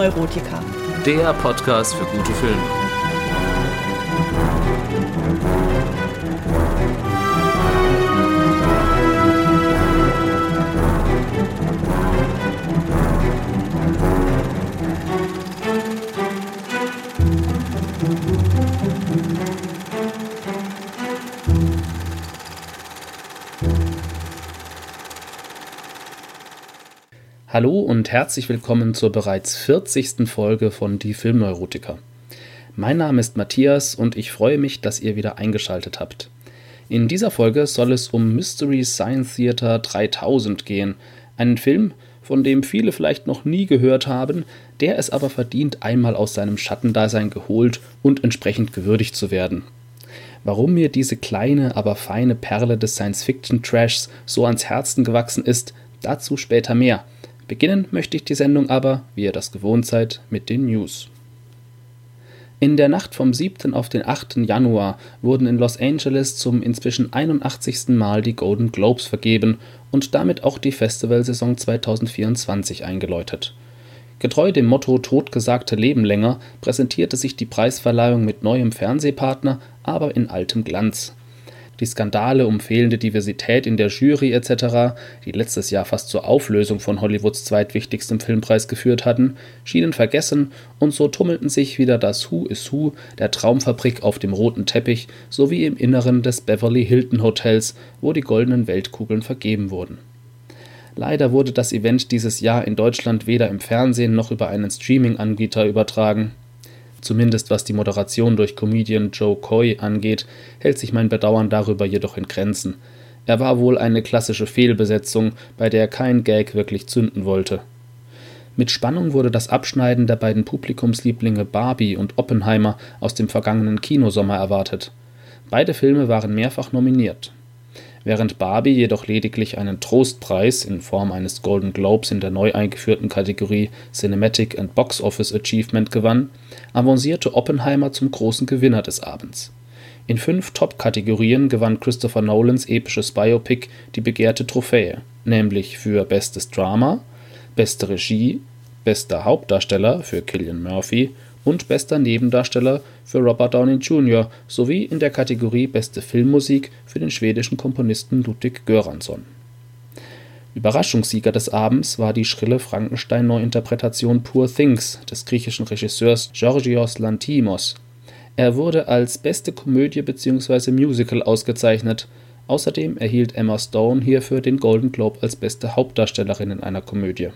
Filmneurotiker. Der Podcast für gute Filme. Hallo und herzlich willkommen zur bereits 40. Folge von Die Filmneurotiker. Mein Name ist Matthias und ich freue mich, dass ihr wieder eingeschaltet habt. In dieser Folge soll es um Mystery Science Theater 3000 gehen, einen Film, von dem viele vielleicht noch nie gehört haben, der es aber verdient, einmal aus seinem Schattendasein geholt und entsprechend gewürdigt zu werden. Warum mir diese kleine, aber feine Perle des Science-Fiction-Trashs so ans Herzen gewachsen ist, dazu später mehr – Beginnen möchte ich die Sendung aber, wie ihr das gewohnt seid, mit den News. In der Nacht vom 7. auf den 8. Januar wurden in Los Angeles zum inzwischen 81. Mal die Golden Globes vergeben und damit auch die Festivalsaison 2024 eingeläutet. Getreu dem Motto Totgesagte leben länger präsentierte sich die Preisverleihung mit neuem Fernsehpartner, aber in altem Glanz die Skandale um fehlende Diversität in der Jury etc., die letztes Jahr fast zur Auflösung von Hollywoods zweitwichtigstem Filmpreis geführt hatten, schienen vergessen und so tummelten sich wieder das Who is Who der Traumfabrik auf dem roten Teppich sowie im Inneren des Beverly Hilton Hotels, wo die goldenen Weltkugeln vergeben wurden. Leider wurde das Event dieses Jahr in Deutschland weder im Fernsehen noch über einen Streaming-Anbieter übertragen Zumindest was die Moderation durch Comedian Joe Coy angeht, hält sich mein Bedauern darüber jedoch in Grenzen. Er war wohl eine klassische Fehlbesetzung, bei der kein Gag wirklich zünden wollte. Mit Spannung wurde das Abschneiden der beiden Publikumslieblinge Barbie und Oppenheimer aus dem vergangenen Kinosommer erwartet. Beide Filme waren mehrfach nominiert während Barbie jedoch lediglich einen Trostpreis in Form eines Golden Globes in der neu eingeführten Kategorie Cinematic and Box Office Achievement gewann, avancierte Oppenheimer zum großen Gewinner des Abends. In fünf Top-Kategorien gewann Christopher Nolans episches Biopic die begehrte Trophäe, nämlich für Bestes Drama, Beste Regie, Bester Hauptdarsteller für Cillian Murphy und Bester Nebendarsteller für Robert Downey Jr. sowie in der Kategorie Beste Filmmusik für den schwedischen Komponisten Ludwig Göransson. Überraschungssieger des Abends war die schrille Frankenstein-Neuinterpretation Poor Things des griechischen Regisseurs Georgios Lanthimos. Er wurde als Beste Komödie bzw. Musical ausgezeichnet. Außerdem erhielt Emma Stone hierfür den Golden Globe als beste Hauptdarstellerin in einer Komödie.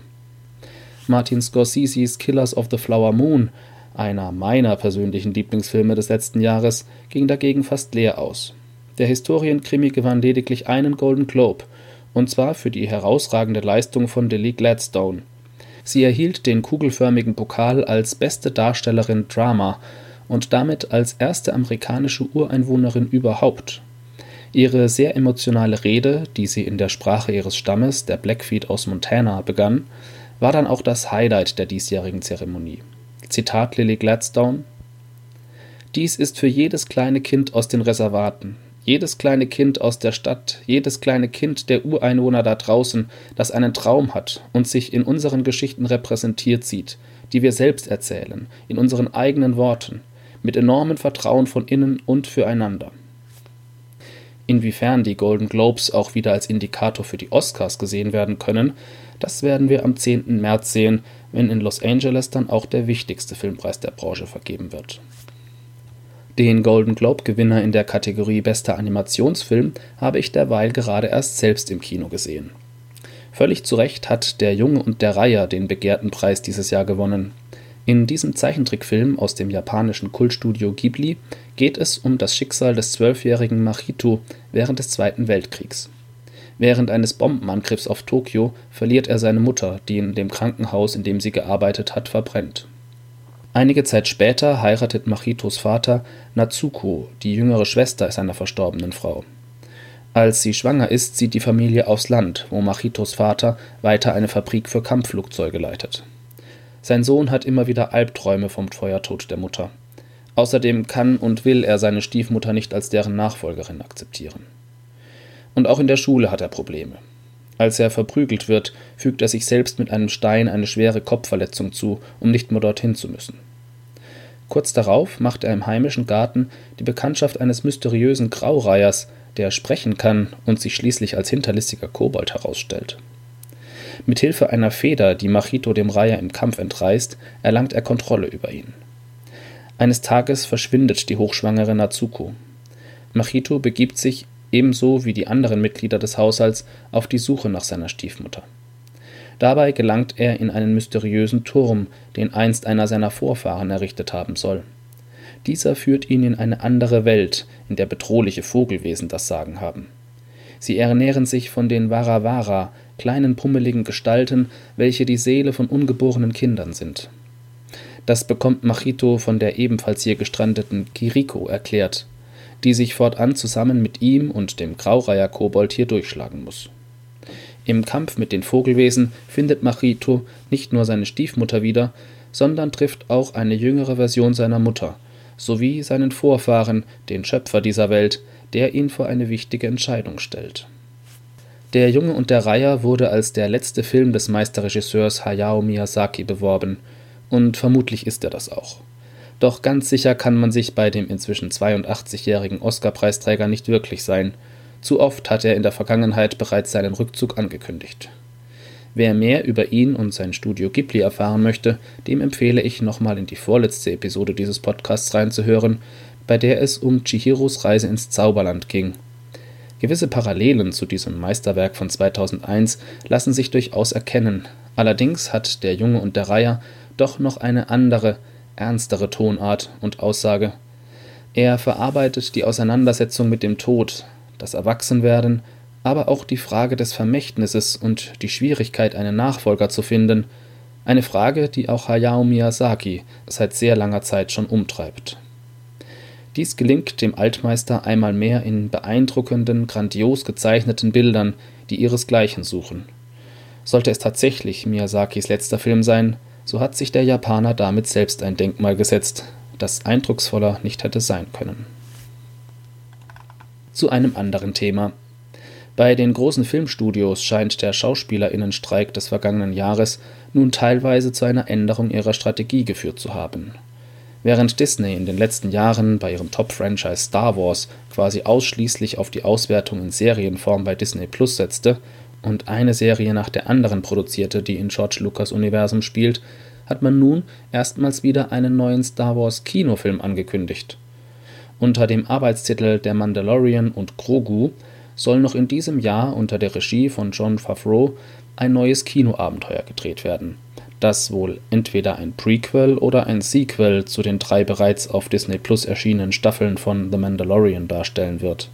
Martin Scorseses Killers of the Flower Moon einer meiner persönlichen Lieblingsfilme des letzten Jahres, ging dagegen fast leer aus. Der Historienkrimi gewann lediglich einen Golden Globe, und zwar für die herausragende Leistung von Lily Gladstone. Sie erhielt den kugelförmigen Pokal als beste Darstellerin Drama und damit als erste amerikanische Ureinwohnerin überhaupt. Ihre sehr emotionale Rede, die sie in der Sprache ihres Stammes, der Blackfeet aus Montana, begann, war dann auch das Highlight der diesjährigen Zeremonie Zitat Lily Gladstone: Dies ist für jedes kleine Kind aus den Reservaten, jedes kleine Kind aus der Stadt, jedes kleine Kind der Ureinwohner da draußen, das einen Traum hat und sich in unseren Geschichten repräsentiert sieht, die wir selbst erzählen, in unseren eigenen Worten, mit enormem Vertrauen von innen und füreinander. Inwiefern die Golden Globes auch wieder als Indikator für die Oscars gesehen werden können, das werden wir am 10. März sehen, wenn in Los Angeles dann auch der wichtigste Filmpreis der Branche vergeben wird. Den Golden Globe-Gewinner in der Kategorie Bester Animationsfilm habe ich derweil gerade erst selbst im Kino gesehen. Völlig zu Recht hat Der Junge und der Reiher den begehrten Preis dieses Jahr gewonnen. In diesem Zeichentrickfilm aus dem japanischen Kultstudio Ghibli geht es um das Schicksal des zwölfjährigen Machito während des Zweiten Weltkriegs Während eines Bombenangriffs auf Tokio verliert er seine Mutter, die in dem Krankenhaus, in dem sie gearbeitet hat, verbrennt. Einige Zeit später heiratet Machitos Vater Natsuko, die jüngere Schwester seiner verstorbenen Frau. Als sie schwanger ist, zieht die Familie aufs Land, wo Machitos Vater weiter eine Fabrik für Kampfflugzeuge leitet. Sein Sohn hat immer wieder Albträume vom Feuertod der Mutter. Außerdem kann und will er seine Stiefmutter nicht als deren Nachfolgerin akzeptieren und auch in der Schule hat er Probleme. Als er verprügelt wird, fügt er sich selbst mit einem Stein eine schwere Kopfverletzung zu, um nicht mehr dorthin zu müssen. Kurz darauf macht er im heimischen Garten die Bekanntschaft eines mysteriösen Graureihers, der sprechen kann und sich schließlich als hinterlistiger Kobold herausstellt. Mit Hilfe einer Feder, die Machito dem Reiher im Kampf entreißt, erlangt er Kontrolle über ihn. Eines Tages verschwindet die hochschwangere Natsuko. Machito begibt sich, ebenso wie die anderen Mitglieder des Haushalts, auf die Suche nach seiner Stiefmutter. Dabei gelangt er in einen mysteriösen Turm, den einst einer seiner Vorfahren errichtet haben soll. Dieser führt ihn in eine andere Welt, in der bedrohliche Vogelwesen das Sagen haben. Sie ernähren sich von den Warawara, kleinen pummeligen Gestalten, welche die Seele von ungeborenen Kindern sind. Das bekommt Machito von der ebenfalls hier gestrandeten Kiriko erklärt, die sich fortan zusammen mit ihm und dem Graureiher-Kobold hier durchschlagen muss. Im Kampf mit den Vogelwesen findet Machito nicht nur seine Stiefmutter wieder, sondern trifft auch eine jüngere Version seiner Mutter, sowie seinen Vorfahren, den Schöpfer dieser Welt, der ihn vor eine wichtige Entscheidung stellt. Der Junge und der Reiher wurde als der letzte Film des Meisterregisseurs Hayao Miyazaki beworben und vermutlich ist er das auch. Doch ganz sicher kann man sich bei dem inzwischen 82-jährigen Oscar-Preisträger nicht wirklich sein. Zu oft hat er in der Vergangenheit bereits seinen Rückzug angekündigt. Wer mehr über ihn und sein Studio Ghibli erfahren möchte, dem empfehle ich nochmal in die vorletzte Episode dieses Podcasts reinzuhören, bei der es um Chihiros Reise ins Zauberland ging. Gewisse Parallelen zu diesem Meisterwerk von 2001 lassen sich durchaus erkennen, allerdings hat Der Junge und der Reiher doch noch eine andere, ernstere Tonart und Aussage. Er verarbeitet die Auseinandersetzung mit dem Tod, das Erwachsenwerden, aber auch die Frage des Vermächtnisses und die Schwierigkeit, einen Nachfolger zu finden, eine Frage, die auch Hayao Miyazaki seit sehr langer Zeit schon umtreibt. Dies gelingt dem Altmeister einmal mehr in beeindruckenden, grandios gezeichneten Bildern, die ihresgleichen suchen. Sollte es tatsächlich Miyazakis letzter Film sein, so hat sich der Japaner damit selbst ein Denkmal gesetzt, das eindrucksvoller nicht hätte sein können. Zu einem anderen Thema. Bei den großen Filmstudios scheint der Schauspielerinnenstreik des vergangenen Jahres nun teilweise zu einer Änderung ihrer Strategie geführt zu haben. Während Disney in den letzten Jahren bei ihrem Top-Franchise Star Wars quasi ausschließlich auf die Auswertung in Serienform bei Disney Plus setzte und eine Serie nach der anderen produzierte, die in George Lucas Universum spielt, hat man nun erstmals wieder einen neuen Star Wars Kinofilm angekündigt. Unter dem Arbeitstitel Der Mandalorian und Grogu soll noch in diesem Jahr unter der Regie von Jon Favreau ein neues Kinoabenteuer gedreht werden, das wohl entweder ein Prequel oder ein Sequel zu den drei bereits auf Disney Plus erschienenen Staffeln von The Mandalorian darstellen wird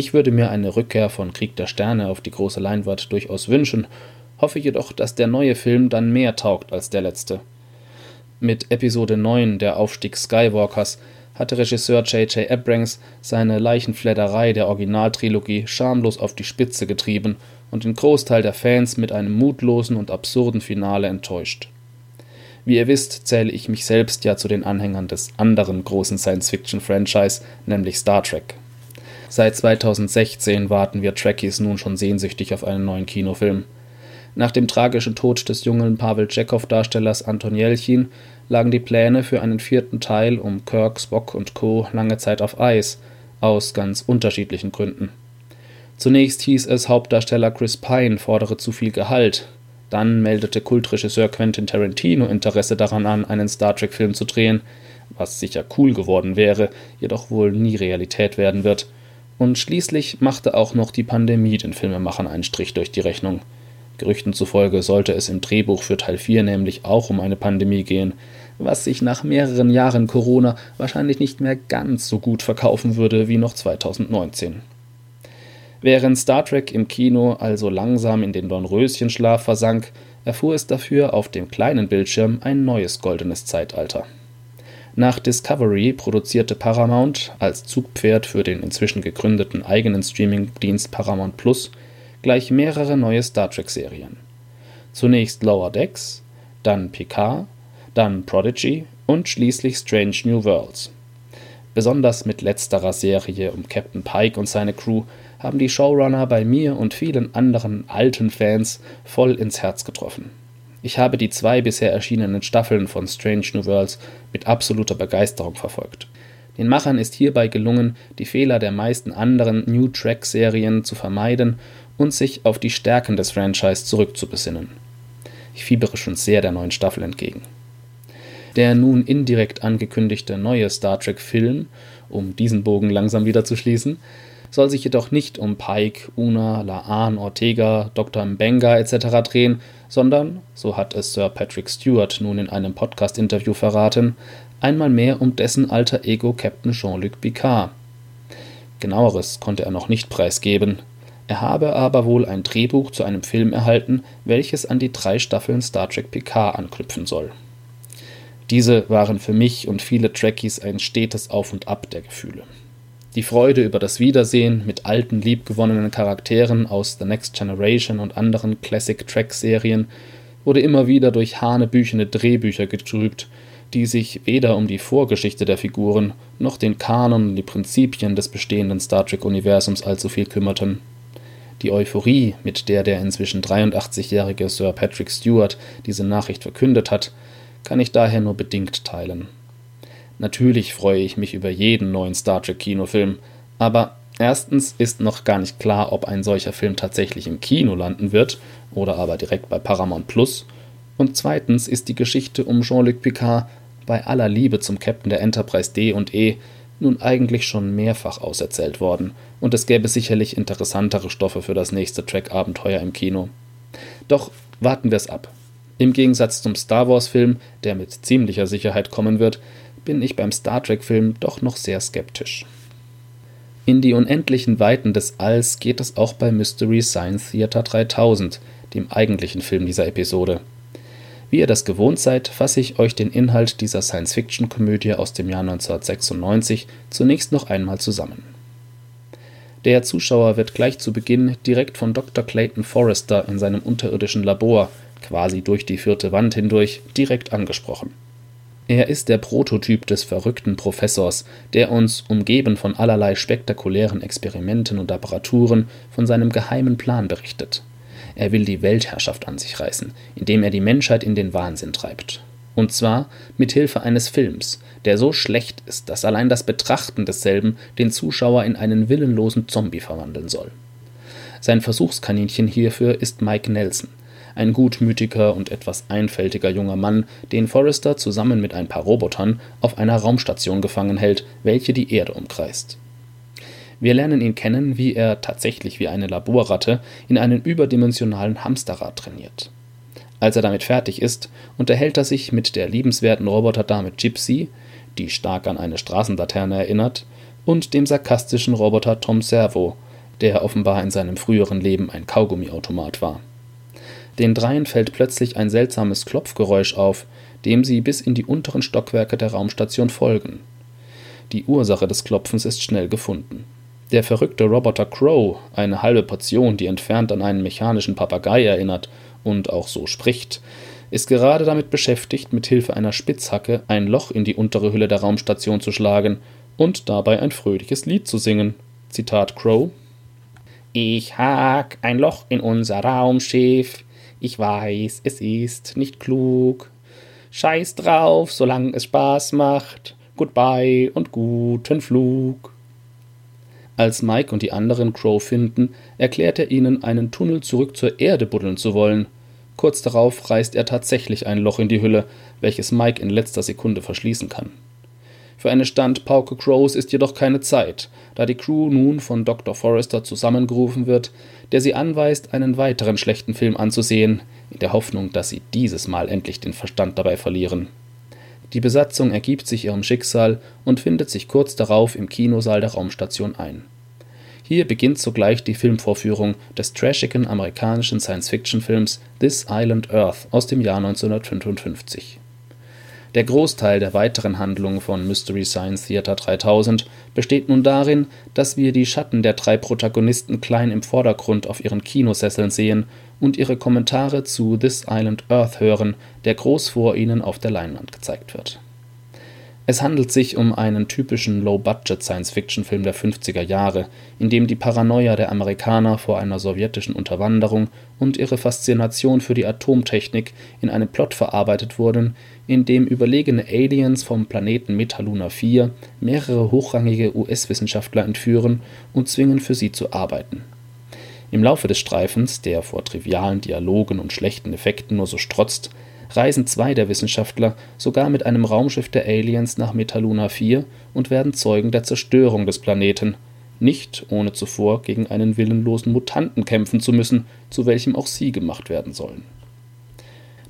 ich würde mir eine Rückkehr von Krieg der Sterne auf die große Leinwand durchaus wünschen, hoffe jedoch, dass der neue Film dann mehr taugt als der letzte. Mit Episode 9, der Aufstieg Skywalkers, hatte Regisseur J.J. Abrams seine Leichenfledderei der Originaltrilogie schamlos auf die Spitze getrieben und den Großteil der Fans mit einem mutlosen und absurden Finale enttäuscht. Wie ihr wisst, zähle ich mich selbst ja zu den Anhängern des anderen großen Science-Fiction-Franchise, nämlich Star Trek. Seit 2016 warten wir Trekkies nun schon sehnsüchtig auf einen neuen Kinofilm. Nach dem tragischen Tod des jungen Pavel Tschechow-Darstellers Anton Jelchin lagen die Pläne für einen vierten Teil um Kirk, Spock und Co. lange Zeit auf Eis, aus ganz unterschiedlichen Gründen. Zunächst hieß es, Hauptdarsteller Chris Pine fordere zu viel Gehalt. Dann meldete Kultregisseur Quentin Tarantino Interesse daran an, einen Star Trek-Film zu drehen, was sicher cool geworden wäre, jedoch wohl nie Realität werden wird. Und schließlich machte auch noch die Pandemie den Filmemachern einen Strich durch die Rechnung. Gerüchten zufolge sollte es im Drehbuch für Teil 4 nämlich auch um eine Pandemie gehen, was sich nach mehreren Jahren Corona wahrscheinlich nicht mehr ganz so gut verkaufen würde wie noch 2019. Während Star Trek im Kino also langsam in den Dornröschenschlaf versank, erfuhr es dafür auf dem kleinen Bildschirm ein neues goldenes Zeitalter. Nach Discovery produzierte Paramount als Zugpferd für den inzwischen gegründeten eigenen Streamingdienst Paramount Plus gleich mehrere neue Star-Trek-Serien. Zunächst Lower Decks, dann Picard, dann Prodigy und schließlich Strange New Worlds. Besonders mit letzterer Serie um Captain Pike und seine Crew haben die Showrunner bei mir und vielen anderen alten Fans voll ins Herz getroffen. Ich habe die zwei bisher erschienenen Staffeln von Strange New Worlds mit absoluter Begeisterung verfolgt. Den Machern ist hierbei gelungen, die Fehler der meisten anderen New Track-Serien zu vermeiden und sich auf die Stärken des Franchise zurückzubesinnen. Ich fiebere schon sehr der neuen Staffel entgegen. Der nun indirekt angekündigte neue Star Trek-Film, um diesen Bogen langsam wieder zu schließen, soll sich jedoch nicht um Pike, Una, Laan, Ortega, Dr. Mbenga etc. drehen, sondern, so hat es Sir Patrick Stewart nun in einem Podcast-Interview verraten, einmal mehr um dessen alter Ego Captain Jean-Luc Picard. Genaueres konnte er noch nicht preisgeben. Er habe aber wohl ein Drehbuch zu einem Film erhalten, welches an die drei Staffeln Star Trek Picard anknüpfen soll. Diese waren für mich und viele Trekkies ein stetes Auf und Ab der Gefühle. Die Freude über das Wiedersehen mit alten, liebgewonnenen Charakteren aus The Next Generation und anderen Classic-Track-Serien wurde immer wieder durch hanebüchene Drehbücher getrübt, die sich weder um die Vorgeschichte der Figuren noch den Kanon und die Prinzipien des bestehenden Star Trek-Universums allzu viel kümmerten. Die Euphorie, mit der der inzwischen 83-jährige Sir Patrick Stewart diese Nachricht verkündet hat, kann ich daher nur bedingt teilen. Natürlich freue ich mich über jeden neuen Star Trek Kinofilm, aber erstens ist noch gar nicht klar, ob ein solcher Film tatsächlich im Kino landen wird oder aber direkt bei Paramount Plus. Und zweitens ist die Geschichte um Jean-Luc Picard bei aller Liebe zum Captain der Enterprise D und E nun eigentlich schon mehrfach auserzählt worden und es gäbe sicherlich interessantere Stoffe für das nächste Track-Abenteuer im Kino. Doch warten wir es ab. Im Gegensatz zum Star Wars-Film, der mit ziemlicher Sicherheit kommen wird, bin ich beim Star Trek-Film doch noch sehr skeptisch. In die unendlichen Weiten des Alls geht es auch bei Mystery Science Theater 3000, dem eigentlichen Film dieser Episode. Wie ihr das gewohnt seid, fasse ich euch den Inhalt dieser Science-Fiction-Komödie aus dem Jahr 1996 zunächst noch einmal zusammen. Der Zuschauer wird gleich zu Beginn direkt von Dr. Clayton Forrester in seinem unterirdischen Labor, quasi durch die vierte Wand hindurch, direkt angesprochen. Er ist der Prototyp des verrückten Professors, der uns, umgeben von allerlei spektakulären Experimenten und Apparaturen, von seinem geheimen Plan berichtet. Er will die Weltherrschaft an sich reißen, indem er die Menschheit in den Wahnsinn treibt. Und zwar mit Hilfe eines Films, der so schlecht ist, dass allein das Betrachten desselben den Zuschauer in einen willenlosen Zombie verwandeln soll. Sein Versuchskaninchen hierfür ist Mike Nelson, ein gutmütiger und etwas einfältiger junger Mann, den Forrester zusammen mit ein paar Robotern auf einer Raumstation gefangen hält, welche die Erde umkreist. Wir lernen ihn kennen, wie er tatsächlich wie eine Laborratte in einen überdimensionalen Hamsterrad trainiert. Als er damit fertig ist, unterhält er sich mit der liebenswerten Roboterdame Gypsy, die stark an eine Straßenlaterne erinnert, und dem sarkastischen Roboter Tom Servo, der offenbar in seinem früheren Leben ein Kaugummiautomat war. Den dreien fällt plötzlich ein seltsames Klopfgeräusch auf, dem sie bis in die unteren Stockwerke der Raumstation folgen. Die Ursache des Klopfens ist schnell gefunden. Der verrückte Roboter Crow, eine halbe Portion, die entfernt an einen mechanischen Papagei erinnert und auch so spricht, ist gerade damit beschäftigt, mit Hilfe einer Spitzhacke ein Loch in die untere Hülle der Raumstation zu schlagen und dabei ein fröhliches Lied zu singen. Zitat Crow: Ich hack ein Loch in unser Raumschiff, ich weiß, es ist nicht klug. Scheiß drauf, solange es Spaß macht. Goodbye und guten Flug. Als Mike und die anderen Crow finden, erklärt er ihnen, einen Tunnel zurück zur Erde buddeln zu wollen. Kurz darauf reißt er tatsächlich ein Loch in die Hülle, welches Mike in letzter Sekunde verschließen kann. Für eine Standpauke Crows ist jedoch keine Zeit, da die Crew nun von Dr. Forrester zusammengerufen wird, der sie anweist, einen weiteren schlechten Film anzusehen, in der Hoffnung, dass sie dieses Mal endlich den Verstand dabei verlieren. Die Besatzung ergibt sich ihrem Schicksal und findet sich kurz darauf im Kinosaal der Raumstation ein. Hier beginnt sogleich die Filmvorführung des trashigen amerikanischen Science-Fiction-Films This Island Earth aus dem Jahr 1955. Der Großteil der weiteren Handlung von Mystery Science Theater 3000 besteht nun darin, dass wir die Schatten der drei Protagonisten klein im Vordergrund auf ihren Kinosesseln sehen und ihre Kommentare zu This Island Earth hören, der groß vor ihnen auf der Leinwand gezeigt wird. Es handelt sich um einen typischen Low-Budget-Science-Fiction-Film der 50er Jahre, in dem die Paranoia der Amerikaner vor einer sowjetischen Unterwanderung und ihre Faszination für die Atomtechnik in einen Plot verarbeitet wurden, in dem überlegene Aliens vom Planeten Metaluna IV mehrere hochrangige US-Wissenschaftler entführen und zwingen, für sie zu arbeiten. Im Laufe des Streifens, der vor trivialen Dialogen und schlechten Effekten nur so strotzt reisen zwei der Wissenschaftler sogar mit einem Raumschiff der Aliens nach Metaluna IV und werden Zeugen der Zerstörung des Planeten, nicht ohne zuvor gegen einen willenlosen Mutanten kämpfen zu müssen, zu welchem auch sie gemacht werden sollen.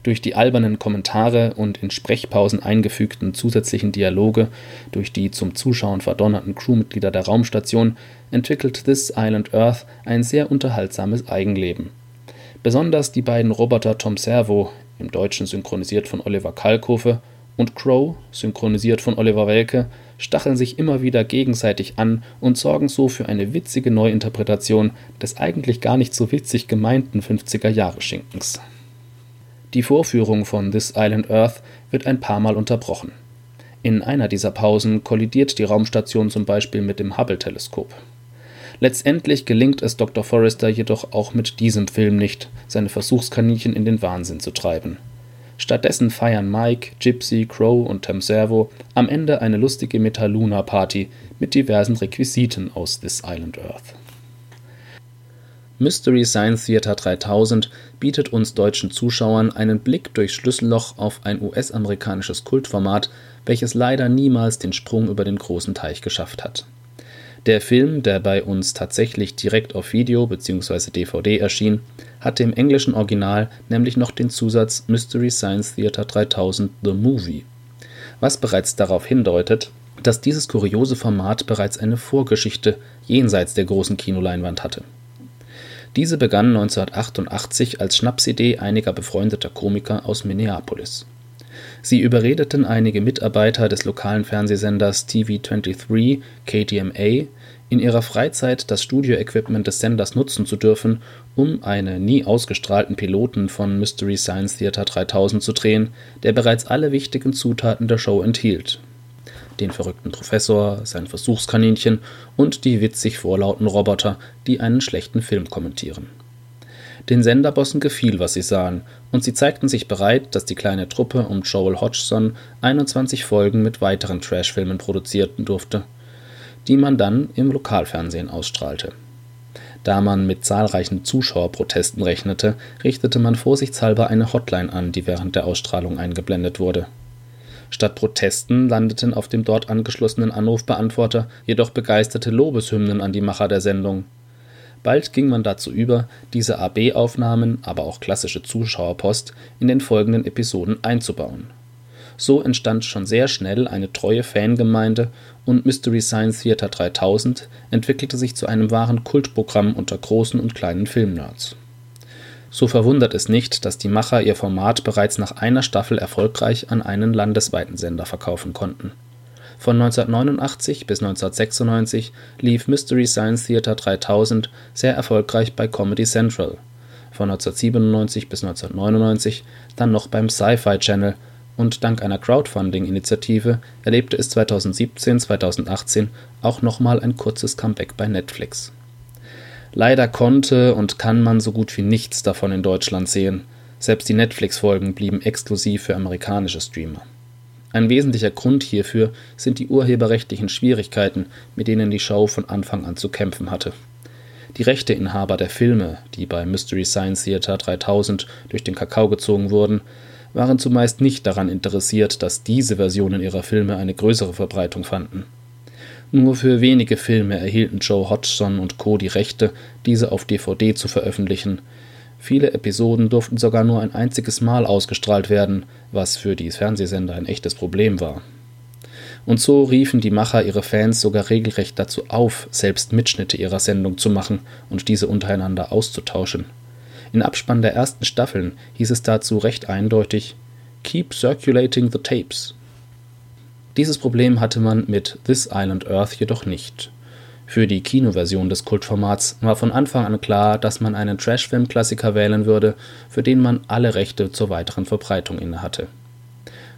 Durch die albernen Kommentare und in Sprechpausen eingefügten zusätzlichen Dialoge durch die zum Zuschauen verdonnerten Crewmitglieder der Raumstation entwickelt This Island Earth ein sehr unterhaltsames Eigenleben. Besonders die beiden Roboter Tom Servo im Deutschen synchronisiert von Oliver Kalkofe, und Crow, synchronisiert von Oliver Welke, stacheln sich immer wieder gegenseitig an und sorgen so für eine witzige Neuinterpretation des eigentlich gar nicht so witzig gemeinten 50er-Jahre-Schinkens. Die Vorführung von This Island Earth wird ein paar Mal unterbrochen. In einer dieser Pausen kollidiert die Raumstation zum Beispiel mit dem Hubble-Teleskop. Letztendlich gelingt es Dr. Forrester jedoch auch mit diesem Film nicht, seine Versuchskaninchen in den Wahnsinn zu treiben. Stattdessen feiern Mike, Gypsy, Crow und Tom Servo am Ende eine lustige Metaluna-Party mit diversen Requisiten aus This Island Earth. Mystery Science Theater 3000 bietet uns deutschen Zuschauern einen Blick durchs Schlüsselloch auf ein US-amerikanisches Kultformat, welches leider niemals den Sprung über den großen Teich geschafft hat der Film, der bei uns tatsächlich direkt auf Video bzw. DVD erschien, hatte im englischen Original nämlich noch den Zusatz Mystery Science Theater 3000 – The Movie, was bereits darauf hindeutet, dass dieses kuriose Format bereits eine Vorgeschichte jenseits der großen Kinoleinwand hatte. Diese begann 1988 als Schnapsidee einiger befreundeter Komiker aus Minneapolis. Sie überredeten einige Mitarbeiter des lokalen Fernsehsenders TV23 (KTMA), in ihrer Freizeit das Studioequipment des Senders nutzen zu dürfen, um einen nie ausgestrahlten Piloten von Mystery Science Theater 3000 zu drehen, der bereits alle wichtigen Zutaten der Show enthielt: den verrückten Professor, sein Versuchskaninchen und die witzig vorlauten Roboter, die einen schlechten Film kommentieren den Senderbossen gefiel, was sie sahen, und sie zeigten sich bereit, dass die kleine Truppe um Joel Hodgson 21 Folgen mit weiteren Trashfilmen produzieren durfte, die man dann im Lokalfernsehen ausstrahlte. Da man mit zahlreichen Zuschauerprotesten rechnete, richtete man vorsichtshalber eine Hotline an, die während der Ausstrahlung eingeblendet wurde. Statt Protesten landeten auf dem dort angeschlossenen Anrufbeantworter jedoch begeisterte Lobeshymnen an die Macher der Sendung Bald ging man dazu über, diese AB-Aufnahmen, aber auch klassische Zuschauerpost in den folgenden Episoden einzubauen. So entstand schon sehr schnell eine treue Fangemeinde und Mystery Science Theater 3000 entwickelte sich zu einem wahren Kultprogramm unter großen und kleinen Filmnerds. So verwundert es nicht, dass die Macher ihr Format bereits nach einer Staffel erfolgreich an einen landesweiten Sender verkaufen konnten von 1989 bis 1996 lief Mystery Science Theater 3000 sehr erfolgreich bei Comedy Central, von 1997 bis 1999 dann noch beim Sci-Fi Channel. Und dank einer Crowdfunding-Initiative erlebte es 2017/2018 auch nochmal ein kurzes Comeback bei Netflix. Leider konnte und kann man so gut wie nichts davon in Deutschland sehen, selbst die Netflix-Folgen blieben exklusiv für amerikanische Streamer ein wesentlicher Grund hierfür sind die urheberrechtlichen Schwierigkeiten, mit denen die Show von Anfang an zu kämpfen hatte. Die Rechteinhaber der Filme, die bei Mystery Science Theater 3000 durch den Kakao gezogen wurden, waren zumeist nicht daran interessiert, dass diese Versionen ihrer Filme eine größere Verbreitung fanden. Nur für wenige Filme erhielten Joe Hodgson und Co. die Rechte, diese auf DVD zu veröffentlichen, Viele Episoden durften sogar nur ein einziges Mal ausgestrahlt werden, was für die Fernsehsender ein echtes Problem war. Und so riefen die Macher ihre Fans sogar regelrecht dazu auf, selbst Mitschnitte ihrer Sendung zu machen und diese untereinander auszutauschen. In Abspann der ersten Staffeln hieß es dazu recht eindeutig Keep circulating the tapes. Dieses Problem hatte man mit This Island Earth jedoch nicht. Für die Kinoversion des Kultformats war von Anfang an klar, dass man einen Trashfilm-Klassiker wählen würde, für den man alle Rechte zur weiteren Verbreitung innehatte.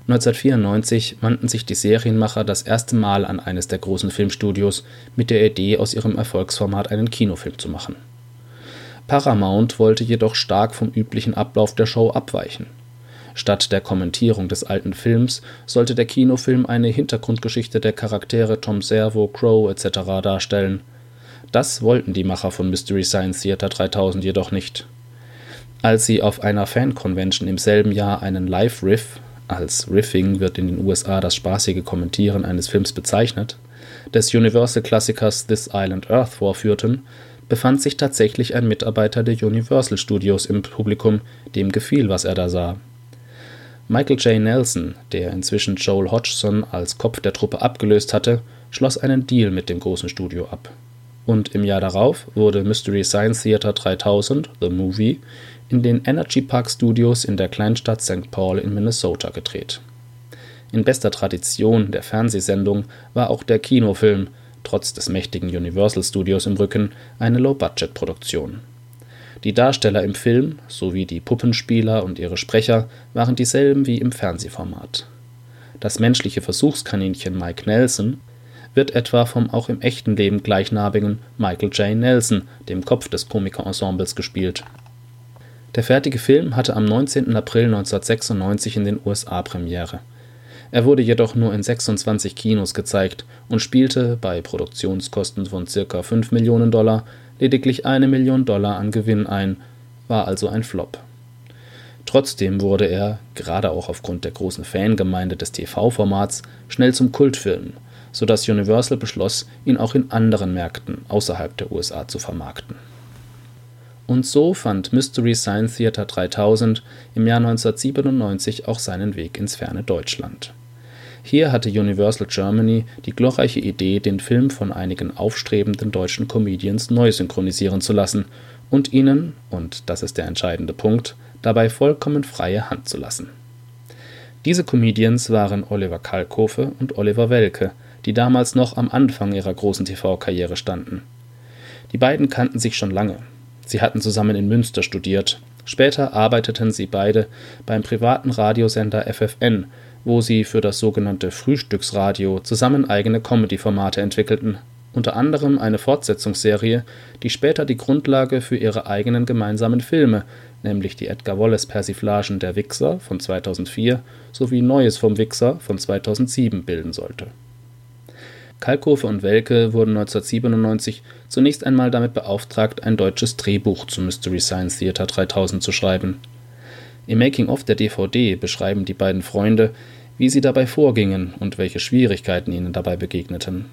1994 wandten sich die Serienmacher das erste Mal an eines der großen Filmstudios mit der Idee, aus ihrem Erfolgsformat einen Kinofilm zu machen. Paramount wollte jedoch stark vom üblichen Ablauf der Show abweichen. Statt der Kommentierung des alten Films sollte der Kinofilm eine Hintergrundgeschichte der Charaktere Tom Servo, Crow etc. darstellen. Das wollten die Macher von Mystery Science Theater 3000 jedoch nicht. Als sie auf einer Fan-Convention im selben Jahr einen Live-Riff als Riffing wird in den USA das spaßige Kommentieren eines Films bezeichnet, des Universal-Klassikers This Island Earth vorführten, befand sich tatsächlich ein Mitarbeiter der Universal Studios im Publikum, dem gefiel, was er da sah. Michael J. Nelson, der inzwischen Joel Hodgson als Kopf der Truppe abgelöst hatte, schloss einen Deal mit dem großen Studio ab. Und im Jahr darauf wurde Mystery Science Theater 3000 – The Movie in den Energy Park Studios in der Kleinstadt St. Paul in Minnesota gedreht. In bester Tradition der Fernsehsendung war auch der Kinofilm – trotz des mächtigen Universal-Studios im Rücken – eine Low-Budget-Produktion. Die Darsteller im Film sowie die Puppenspieler und ihre Sprecher waren dieselben wie im Fernsehformat. Das menschliche Versuchskaninchen Mike Nelson wird etwa vom auch im echten Leben gleichnamigen Michael J. Nelson, dem Kopf des Komikerensembles, gespielt der fertige Film hatte am 19. April 1996 in den USA Premiere. Er wurde jedoch nur in 26 Kinos gezeigt und spielte bei Produktionskosten von ca. 5 Millionen Dollar lediglich eine Million Dollar an Gewinn ein, war also ein Flop. Trotzdem wurde er, gerade auch aufgrund der großen Fangemeinde des TV-Formats, schnell zum Kultfilm, so dass Universal beschloss, ihn auch in anderen Märkten außerhalb der USA zu vermarkten und so fand Mystery Science Theater 3000 im Jahr 1997 auch seinen Weg ins ferne Deutschland. Hier hatte Universal Germany die glorreiche Idee, den Film von einigen aufstrebenden deutschen Comedians neu synchronisieren zu lassen und ihnen – und das ist der entscheidende Punkt – dabei vollkommen freie Hand zu lassen. Diese Comedians waren Oliver Kalkofe und Oliver Welke, die damals noch am Anfang ihrer großen TV-Karriere standen. Die beiden kannten sich schon lange Sie hatten zusammen in Münster studiert. Später arbeiteten sie beide beim privaten Radiosender FFN, wo sie für das sogenannte Frühstücksradio zusammen eigene Comedy-Formate entwickelten, unter anderem eine Fortsetzungsserie, die später die Grundlage für ihre eigenen gemeinsamen Filme, nämlich die Edgar-Wallace-Persiflagen Der Wixxer von 2004 sowie Neues vom Wixxer von 2007 bilden sollte Kalkofe und Welke wurden 1997 zunächst einmal damit beauftragt, ein deutsches Drehbuch zu Mystery Science Theater 3000 zu schreiben. Im Making-of der DVD beschreiben die beiden Freunde, wie sie dabei vorgingen und welche Schwierigkeiten ihnen dabei begegneten.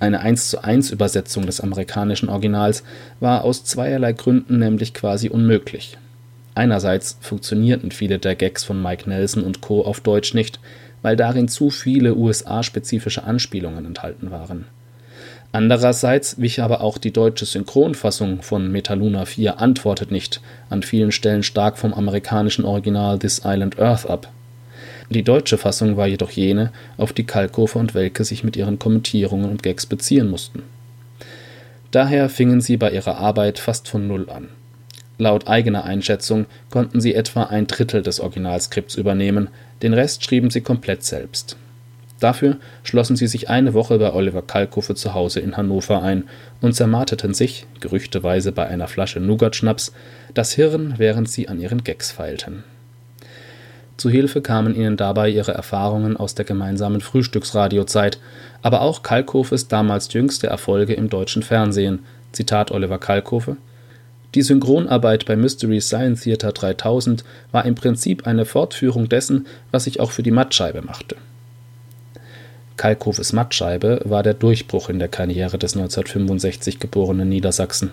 Eine 1:1 Übersetzung des amerikanischen Originals war aus zweierlei Gründen nämlich quasi unmöglich. Einerseits funktionierten viele der Gags von Mike Nelson und Co. auf Deutsch nicht weil darin zu viele USA-spezifische Anspielungen enthalten waren. Andererseits wich aber auch die deutsche Synchronfassung von Metaluna 4 Antwortet nicht an vielen Stellen stark vom amerikanischen Original This Island Earth ab. Die deutsche Fassung war jedoch jene, auf die Kalkofe und Welke sich mit ihren Kommentierungen und Gags beziehen mussten. Daher fingen sie bei ihrer Arbeit fast von Null an. Laut eigener Einschätzung konnten sie etwa ein Drittel des Originalskripts übernehmen, den Rest schrieben sie komplett selbst. Dafür schlossen sie sich eine Woche bei Oliver Kalkofe zu Hause in Hannover ein und zermarteten sich, gerüchteweise bei einer Flasche Nougat-Schnaps, das Hirn, während sie an ihren Gags feilten. Zu Hilfe kamen ihnen dabei ihre Erfahrungen aus der gemeinsamen Frühstücksradiozeit, aber auch Kalkofes damals jüngste Erfolge im deutschen Fernsehen. Zitat Oliver Kalkofe die Synchronarbeit bei Mystery Science Theater 3000 war im Prinzip eine Fortführung dessen, was ich auch für die Mattscheibe machte. Kalkhofes Mattscheibe war der Durchbruch in der Karriere des 1965 geborenen Niedersachsen.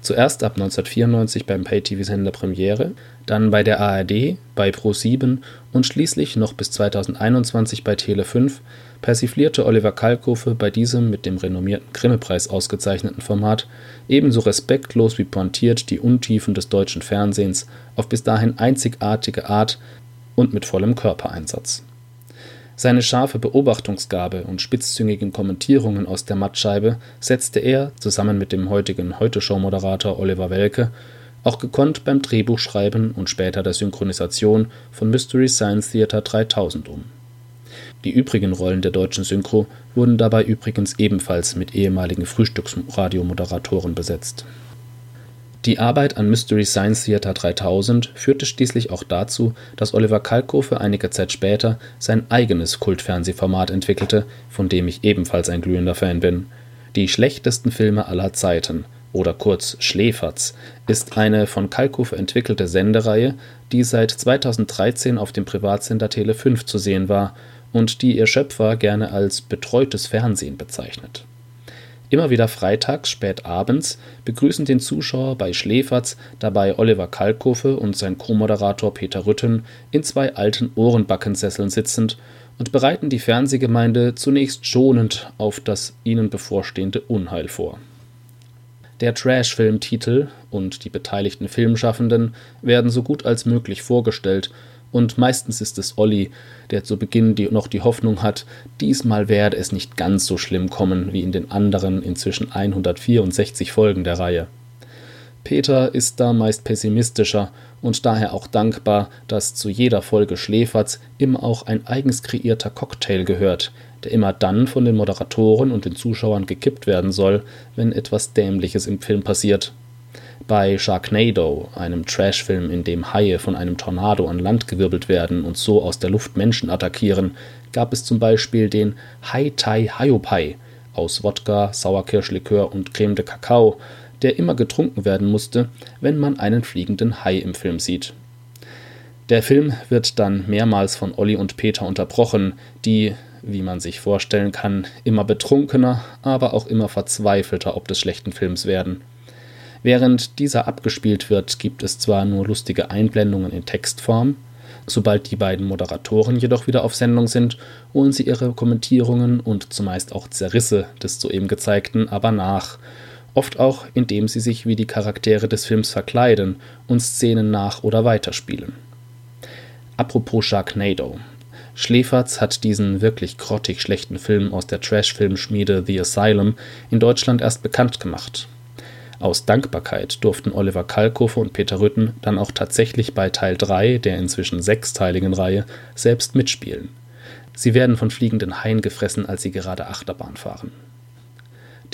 Zuerst ab 1994 beim Pay-TV-Sender Premiere, dann bei der ARD, bei Pro7 und schließlich noch bis 2021 bei Tele5 persiflierte Oliver Kalkofe bei diesem mit dem renommierten Grimme-Preis ausgezeichneten Format ebenso respektlos wie pointiert die Untiefen des deutschen Fernsehens auf bis dahin einzigartige Art und mit vollem Körpereinsatz. Seine scharfe Beobachtungsgabe und spitzzüngigen Kommentierungen aus der Mattscheibe setzte er, zusammen mit dem heutigen Heute-Show-Moderator Oliver Welke, auch gekonnt beim Drehbuchschreiben und später der Synchronisation von Mystery Science Theater 3000 um. Die übrigen Rollen der deutschen Synchro wurden dabei übrigens ebenfalls mit ehemaligen Frühstücksradiomoderatoren besetzt. Die Arbeit an Mystery Science Theater 3000 führte schließlich auch dazu, dass Oliver Kalkofe einige Zeit später sein eigenes Kultfernsehformat entwickelte, von dem ich ebenfalls ein glühender Fan bin. Die schlechtesten Filme aller Zeiten oder kurz Schläferz ist eine von Kalkofe entwickelte Sendereihe, die seit 2013 auf dem Privatsender Tele5 zu sehen war und die ihr Schöpfer gerne als betreutes Fernsehen bezeichnet. Immer wieder freitags spät abends begrüßen den Zuschauer bei Schläferz dabei Oliver Kalkofe und sein Co-Moderator Peter Rütten in zwei alten Ohrenbackensesseln sitzend und bereiten die Fernsehgemeinde zunächst schonend auf das ihnen bevorstehende Unheil vor. Der Trash-Filmtitel und die beteiligten Filmschaffenden werden so gut als möglich vorgestellt und meistens ist es Olli, der zu Beginn die, noch die Hoffnung hat, diesmal werde es nicht ganz so schlimm kommen wie in den anderen inzwischen 164 Folgen der Reihe. Peter ist da meist pessimistischer und daher auch dankbar, dass zu jeder Folge Schläferz immer auch ein eigens kreierter Cocktail gehört, der immer dann von den Moderatoren und den Zuschauern gekippt werden soll, wenn etwas Dämliches im Film passiert bei Sharknado, einem Trashfilm, in dem Haie von einem Tornado an Land gewirbelt werden und so aus der Luft Menschen attackieren, gab es zum Beispiel den Hai Tai Haiopai aus Wodka, Sauerkirschlikör und Creme de Kakao, der immer getrunken werden musste, wenn man einen fliegenden Hai im Film sieht. Der Film wird dann mehrmals von Olli und Peter unterbrochen, die, wie man sich vorstellen kann, immer betrunkener, aber auch immer verzweifelter ob des schlechten Films werden. Während dieser abgespielt wird, gibt es zwar nur lustige Einblendungen in Textform, sobald die beiden Moderatoren jedoch wieder auf Sendung sind, holen sie ihre Kommentierungen und zumeist auch Zerrisse des soeben gezeigten aber nach, oft auch indem sie sich wie die Charaktere des Films verkleiden und Szenen nach oder weiterspielen. Apropos Sharknado. Schläferz hat diesen wirklich grottig schlechten Film aus der Trash-Filmschmiede The Asylum in Deutschland erst bekannt gemacht. Aus Dankbarkeit durften Oliver Kalkofe und Peter Rütten dann auch tatsächlich bei Teil 3 der inzwischen sechsteiligen Reihe selbst mitspielen. Sie werden von fliegenden Haien gefressen, als sie gerade Achterbahn fahren.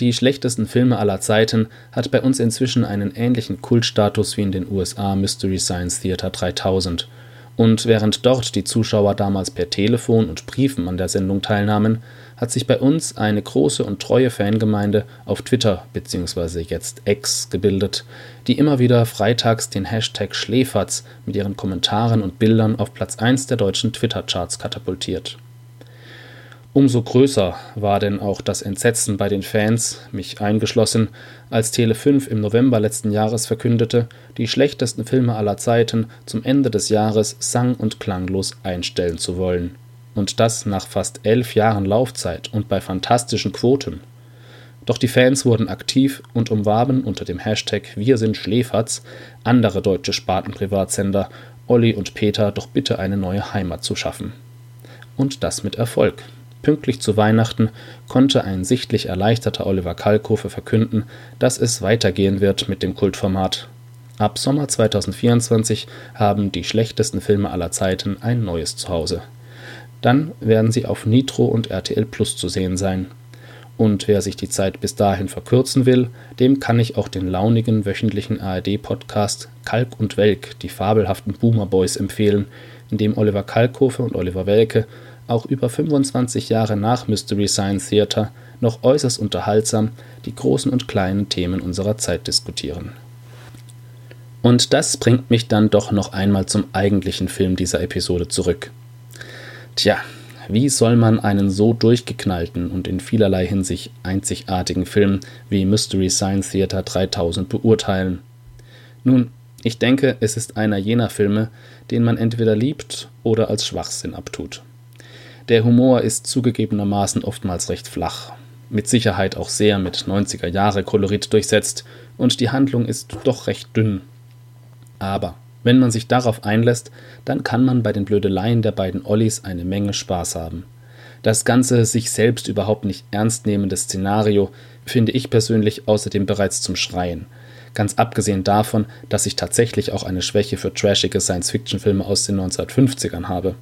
Die schlechtesten Filme aller Zeiten hat bei uns inzwischen einen ähnlichen Kultstatus wie in den USA Mystery Science Theater 3000 und während dort die Zuschauer damals per Telefon und Briefen an der Sendung teilnahmen, hat sich bei uns eine große und treue Fangemeinde auf Twitter bzw. jetzt X gebildet, die immer wieder freitags den Hashtag Schläferz mit ihren Kommentaren und Bildern auf Platz 1 der deutschen Twitter-Charts katapultiert. Umso größer war denn auch das Entsetzen bei den Fans, mich eingeschlossen, als Tele5 im November letzten Jahres verkündete, die schlechtesten Filme aller Zeiten zum Ende des Jahres sang- und klanglos einstellen zu wollen. Und das nach fast elf Jahren Laufzeit und bei fantastischen Quoten. Doch die Fans wurden aktiv und umwarben unter dem Hashtag Wir sind Schläferz andere deutsche Spartenprivatsender, Olli und Peter doch bitte eine neue Heimat zu schaffen. Und das mit Erfolg. Pünktlich zu Weihnachten konnte ein sichtlich erleichterter Oliver Kalkofe verkünden, dass es weitergehen wird mit dem Kultformat. Ab Sommer 2024 haben die schlechtesten Filme aller Zeiten ein neues Zuhause. Dann werden sie auf Nitro und RTL Plus zu sehen sein. Und wer sich die Zeit bis dahin verkürzen will, dem kann ich auch den launigen wöchentlichen ARD-Podcast Kalk und Welk, die fabelhaften Boomer Boys empfehlen, in dem Oliver Kalkofe und Oliver Welke auch über 25 Jahre nach Mystery Science Theater noch äußerst unterhaltsam die großen und kleinen Themen unserer Zeit diskutieren. Und das bringt mich dann doch noch einmal zum eigentlichen Film dieser Episode zurück. Tja, wie soll man einen so durchgeknallten und in vielerlei Hinsicht einzigartigen Film wie Mystery Science Theater 3000 beurteilen? Nun, ich denke, es ist einer jener Filme, den man entweder liebt oder als Schwachsinn abtut. Der Humor ist zugegebenermaßen oftmals recht flach, mit Sicherheit auch sehr mit 90er Jahre Kolorit durchsetzt und die Handlung ist doch recht dünn. Aber wenn man sich darauf einlässt, dann kann man bei den Blödeleien der beiden Ollis eine Menge Spaß haben. Das ganze sich selbst überhaupt nicht ernst nehmende Szenario finde ich persönlich außerdem bereits zum Schreien. Ganz abgesehen davon, dass ich tatsächlich auch eine Schwäche für trashige Science-Fiction-Filme aus den 1950ern habe.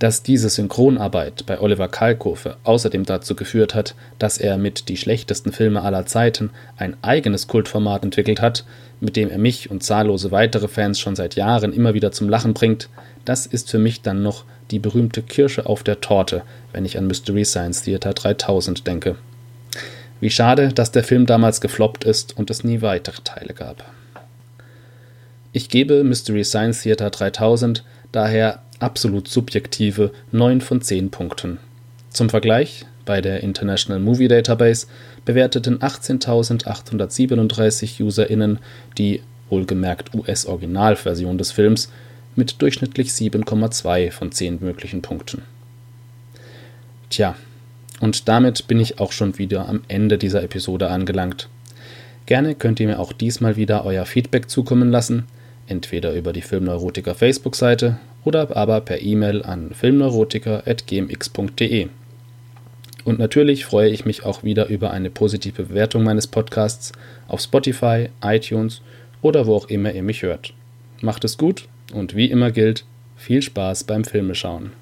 Dass diese Synchronarbeit bei Oliver Kalkofe außerdem dazu geführt hat, dass er mit Die schlechtesten Filme aller Zeiten ein eigenes Kultformat entwickelt hat, mit dem er mich und zahllose weitere Fans schon seit Jahren immer wieder zum Lachen bringt, das ist für mich dann noch die berühmte Kirsche auf der Torte, wenn ich an Mystery Science Theater 3000 denke. Wie schade, dass der Film damals gefloppt ist und es nie weitere Teile gab. Ich gebe Mystery Science Theater 3000 daher absolut subjektive 9 von 10 Punkten. Zum Vergleich, bei der International Movie Database bewerteten 18.837 UserInnen die wohlgemerkt US-Originalversion des Films mit durchschnittlich 7,2 von 10 möglichen Punkten. Tja, und damit bin ich auch schon wieder am Ende dieser Episode angelangt. Gerne könnt ihr mir auch diesmal wieder euer Feedback zukommen lassen, entweder über die Filmneurotiker Facebook-Seite oder aber per E-Mail an filmneurotiker.gmx.de. Und natürlich freue ich mich auch wieder über eine positive Bewertung meines Podcasts auf Spotify, iTunes oder wo auch immer ihr mich hört. Macht es gut und wie immer gilt, viel Spaß beim Filmeschauen.